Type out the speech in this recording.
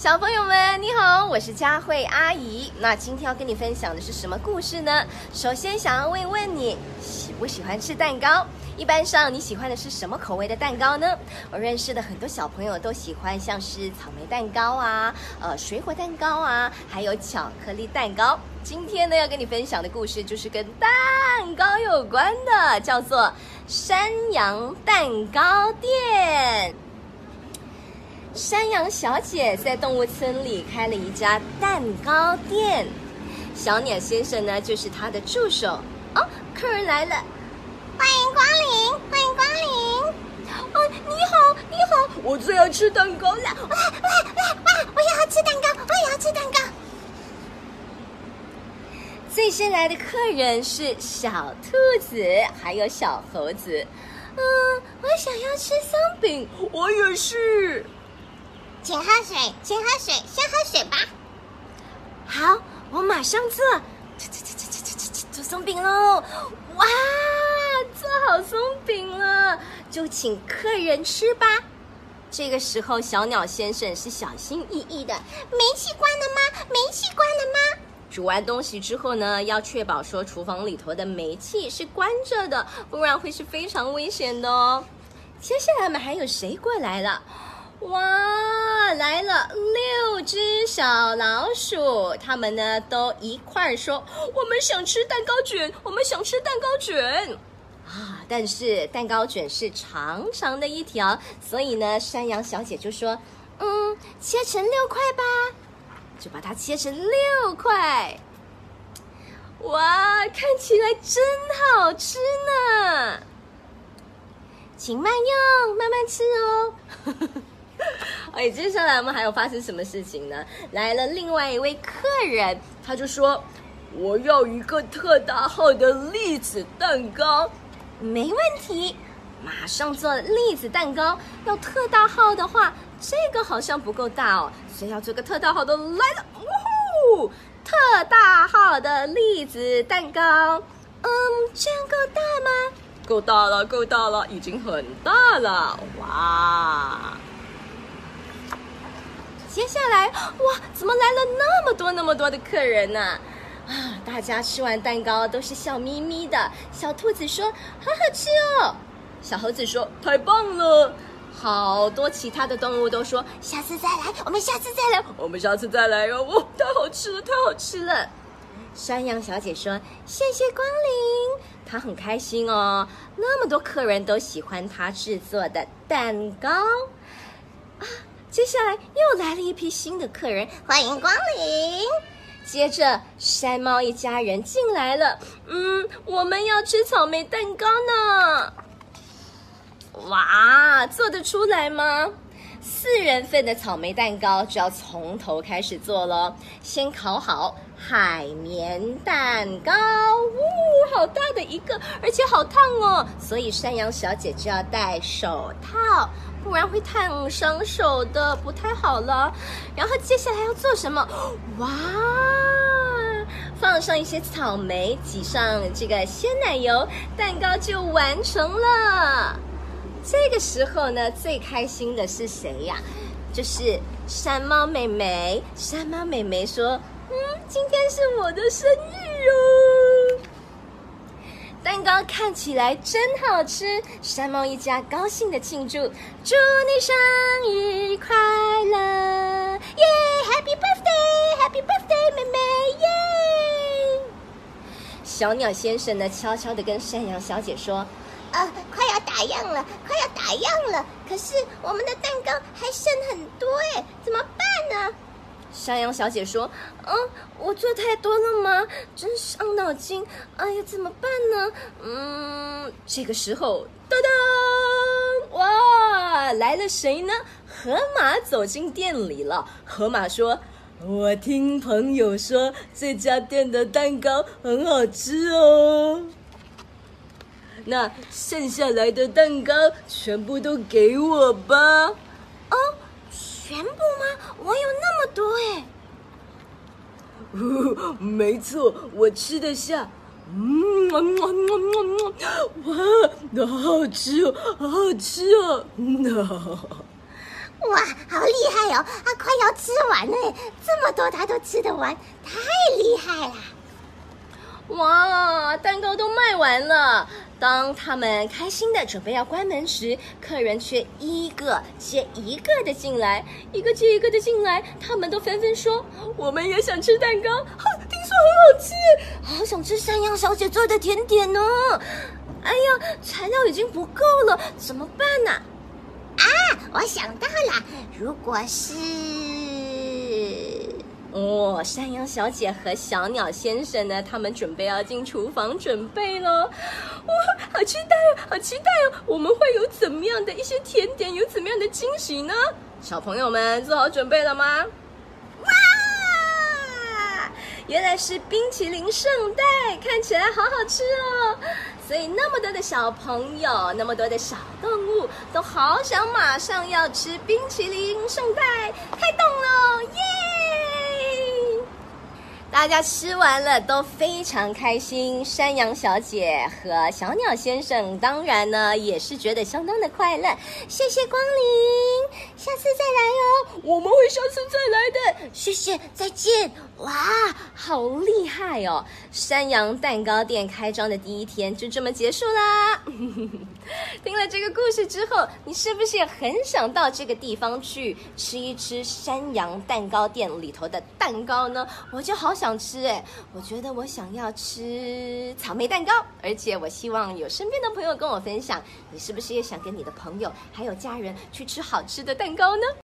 小朋友们，你好，我是佳慧阿姨。那今天要跟你分享的是什么故事呢？首先想要问问你，喜不喜欢吃蛋糕？一般上你喜欢的是什么口味的蛋糕呢？我认识的很多小朋友都喜欢像是草莓蛋糕啊，呃，水果蛋糕啊，还有巧克力蛋糕。今天呢，要跟你分享的故事就是跟蛋糕有关的，叫做山羊蛋糕店。山羊小姐在动物村里开了一家蛋糕店，小鸟先生呢就是她的助手。哦，客人来了，欢迎光临，欢迎光临。哦，你好，你好，我最爱吃蛋糕了。哇哇哇哇！我也要吃蛋糕，我也要吃蛋糕。最先来的客人是小兔子，还有小猴子。嗯，我想要吃松饼，我也是。请喝水，请喝水，先喝水吧。好，我马上做，做做做做做做做松饼喽！哇，做好松饼了，就请客人吃吧。这个时候，小鸟先生是小心翼翼的。煤气关了吗？煤气关了吗？煮完东西之后呢，要确保说厨房里头的煤气是关着的，不然会是非常危险的哦。接下来我们还有谁过来了？哇，来了六只小老鼠，他们呢都一块儿说：“我们想吃蛋糕卷，我们想吃蛋糕卷。”啊，但是蛋糕卷是长长的一条，所以呢，山羊小姐就说：“嗯，切成六块吧。”就把它切成六块。哇，看起来真好吃呢！请慢用，慢慢吃哦。哎，接下来我们还有发生什么事情呢？来了另外一位客人，他就说：“我要一个特大号的栗子蛋糕。”没问题，马上做栗子蛋糕。要特大号的话，这个好像不够大哦，所以要做个特大号的。来了，呜呼，特大号的栗子蛋糕。嗯，这样够大吗？够大了，够大了，已经很大了。哇！接下来，哇，怎么来了那么多那么多的客人呢？啊，大家吃完蛋糕都是笑眯眯的。小兔子说：“好好吃哦。”小猴子说：“太棒了。”好多其他的动物都说：“下次再来，我们下次再来，我们下次再来哦。”哇，太好吃了，太好吃了。山羊小姐说：“谢谢光临。”她很开心哦，那么多客人都喜欢她制作的蛋糕啊。接下来又来了一批新的客人，欢迎光临。接着山猫一家人进来了，嗯，我们要吃草莓蛋糕呢。哇，做得出来吗？四人份的草莓蛋糕就要从头开始做了，先烤好海绵蛋糕，呜，好大的一个，而且好烫哦，所以山羊小姐就要戴手套。不然会烫伤手的，不太好了。然后接下来要做什么？哇，放上一些草莓，挤上这个鲜奶油，蛋糕就完成了。这个时候呢，最开心的是谁呀？就是山猫妹妹。山猫妹妹说：“嗯，今天是我的生日哦。”蛋糕看起来真好吃，山猫一家高兴的庆祝，祝你生日快乐！耶，Happy birthday，Happy birthday，妹妹耶！小鸟先生呢，悄悄的跟山羊小姐说：“呃，快要打烊了，快要打烊了，可是我们的蛋糕还剩很多哎，怎么办呢？”山羊小姐说：“嗯，我做太多了吗？真伤脑筋。哎呀，怎么办呢？嗯，这个时候，噔噔，哇，来了谁呢？河马走进店里了。河马说：‘我听朋友说这家店的蛋糕很好吃哦。那剩下来的蛋糕全部都给我吧。’哦。”全部吗？我有那么多哎！没错，我吃得下。嗯，哇，好好吃哦，好好吃哦！哇，好厉害哦！啊，快要吃完了，这么多他都吃得完，太厉害了！哇，蛋糕都卖完了。当他们开心的准备要关门时，客人却一个接一个的进来，一个接一个的进来，他们都纷纷说：“我们也想吃蛋糕，听说很好吃，好想吃山羊小姐做的甜点呢。”哎呀，材料已经不够了，怎么办呢？啊，我想到了，如果是……哦，山羊小姐和小鸟先生呢？他们准备要进厨房准备了。哇，好期待哦，好期待哦！我们会有怎么样的一些甜点，有怎么样的惊喜呢？小朋友们做好准备了吗？哇，原来是冰淇淋圣代，看起来好好吃哦。所以那么多的小朋友，那么多的小动物，都好想马上要吃冰淇淋圣代，开动了，耶！大家吃完了都非常开心，山羊小姐和小鸟先生当然呢也是觉得相当的快乐。谢谢光临，下次再来哦，我们会下次再来的。谢谢，再见。哇，好厉害哦！山羊蛋糕店开张的第一天就这么结束啦。听了这个故事之后，你是不是也很想到这个地方去吃一吃山羊蛋糕店里头的蛋糕呢？我就好想吃哎！我觉得我想要吃草莓蛋糕，而且我希望有身边的朋友跟我分享，你是不是也想跟你的朋友还有家人去吃好吃的蛋糕呢？